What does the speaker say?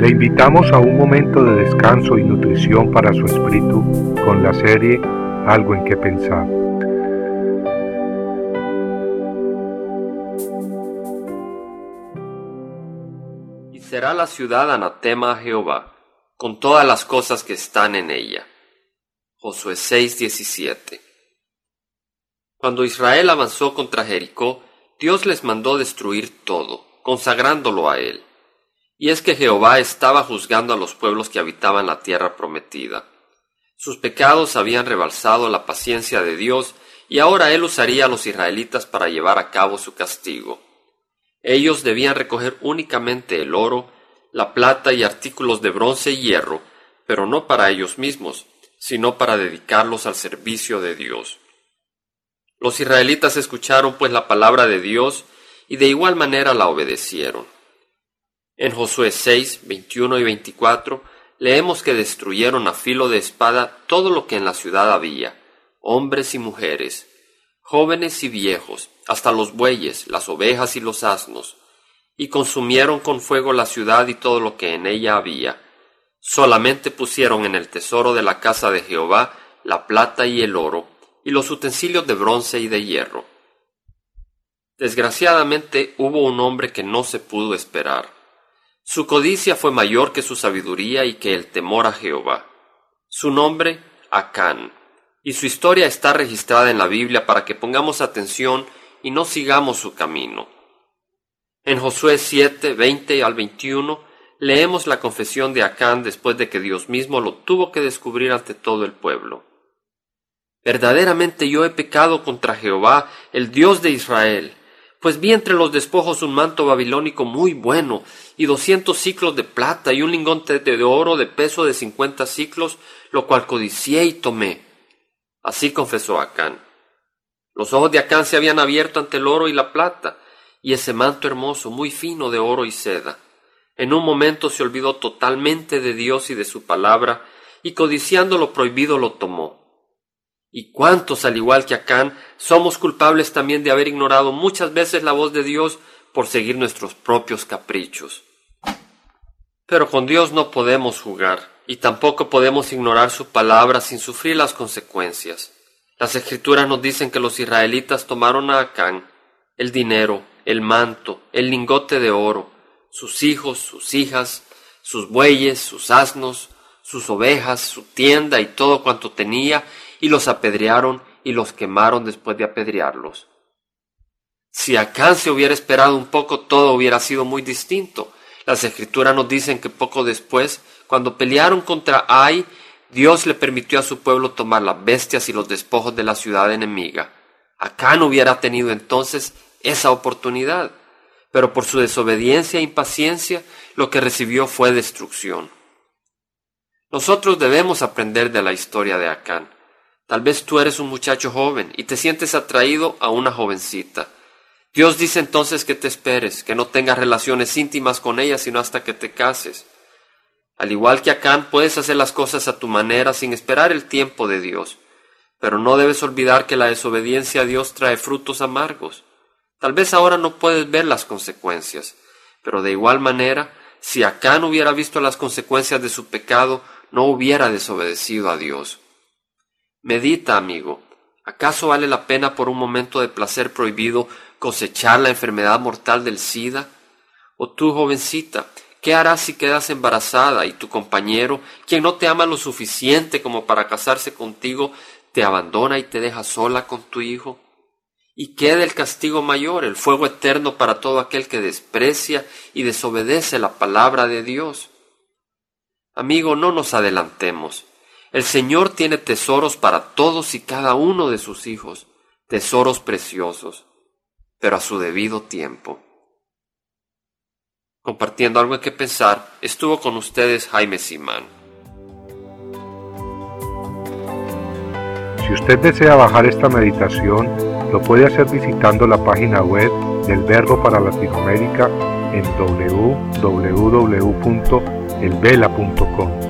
Le invitamos a un momento de descanso y nutrición para su espíritu con la serie Algo en que pensar. Y será la ciudad anatema a Jehová, con todas las cosas que están en ella. Josué 6:17 Cuando Israel avanzó contra Jericó, Dios les mandó destruir todo, consagrándolo a él y es que Jehová estaba juzgando a los pueblos que habitaban la tierra prometida. Sus pecados habían rebalsado la paciencia de Dios, y ahora él usaría a los israelitas para llevar a cabo su castigo. Ellos debían recoger únicamente el oro, la plata y artículos de bronce y hierro, pero no para ellos mismos, sino para dedicarlos al servicio de Dios. Los israelitas escucharon pues la palabra de Dios y de igual manera la obedecieron. En Josué 6, 21 y 24 leemos que destruyeron a filo de espada todo lo que en la ciudad había, hombres y mujeres, jóvenes y viejos, hasta los bueyes, las ovejas y los asnos, y consumieron con fuego la ciudad y todo lo que en ella había. Solamente pusieron en el tesoro de la casa de Jehová la plata y el oro, y los utensilios de bronce y de hierro. Desgraciadamente hubo un hombre que no se pudo esperar. Su codicia fue mayor que su sabiduría y que el temor a Jehová. Su nombre, Acán, y su historia está registrada en la Biblia para que pongamos atención y no sigamos su camino. En Josué 7, 20 al 21, leemos la confesión de Acán después de que Dios mismo lo tuvo que descubrir ante todo el pueblo. Verdaderamente yo he pecado contra Jehová, el Dios de Israel, pues vi entre los despojos un manto babilónico muy bueno, y doscientos ciclos de plata, y un lingote de oro de peso de cincuenta ciclos, lo cual codicié y tomé. Así confesó Acán. Los ojos de Acán se habían abierto ante el oro y la plata, y ese manto hermoso, muy fino de oro y seda. En un momento se olvidó totalmente de Dios y de su palabra, y codiciando lo prohibido lo tomó. ¿Y cuántos, al igual que Acán, somos culpables también de haber ignorado muchas veces la voz de Dios por seguir nuestros propios caprichos? Pero con Dios no podemos jugar, y tampoco podemos ignorar su palabra sin sufrir las consecuencias. Las escrituras nos dicen que los israelitas tomaron a Acán el dinero, el manto, el lingote de oro, sus hijos, sus hijas, sus bueyes, sus asnos, sus ovejas, su tienda y todo cuanto tenía, y los apedrearon y los quemaron después de apedrearlos. Si Acán se hubiera esperado un poco, todo hubiera sido muy distinto. Las escrituras nos dicen que poco después, cuando pelearon contra Ai, Dios le permitió a su pueblo tomar las bestias y los despojos de la ciudad enemiga. Acán hubiera tenido entonces esa oportunidad, pero por su desobediencia e impaciencia lo que recibió fue destrucción. Nosotros debemos aprender de la historia de Acán. Tal vez tú eres un muchacho joven y te sientes atraído a una jovencita. Dios dice entonces que te esperes, que no tengas relaciones íntimas con ella sino hasta que te cases. Al igual que Acán, puedes hacer las cosas a tu manera sin esperar el tiempo de Dios. Pero no debes olvidar que la desobediencia a Dios trae frutos amargos. Tal vez ahora no puedes ver las consecuencias, pero de igual manera, si Acán hubiera visto las consecuencias de su pecado, no hubiera desobedecido a Dios. Medita, amigo. ¿Acaso vale la pena por un momento de placer prohibido cosechar la enfermedad mortal del SIDA? O tú, jovencita, ¿qué harás si quedas embarazada y tu compañero, quien no te ama lo suficiente como para casarse contigo, te abandona y te deja sola con tu hijo? Y queda el castigo mayor, el fuego eterno para todo aquel que desprecia y desobedece la palabra de Dios. Amigo, no nos adelantemos. El Señor tiene tesoros para todos y cada uno de sus hijos, tesoros preciosos, pero a su debido tiempo. Compartiendo algo en que pensar, estuvo con ustedes Jaime Simán. Si usted desea bajar esta meditación, lo puede hacer visitando la página web del Verbo para Latinoamérica en www.elvela.com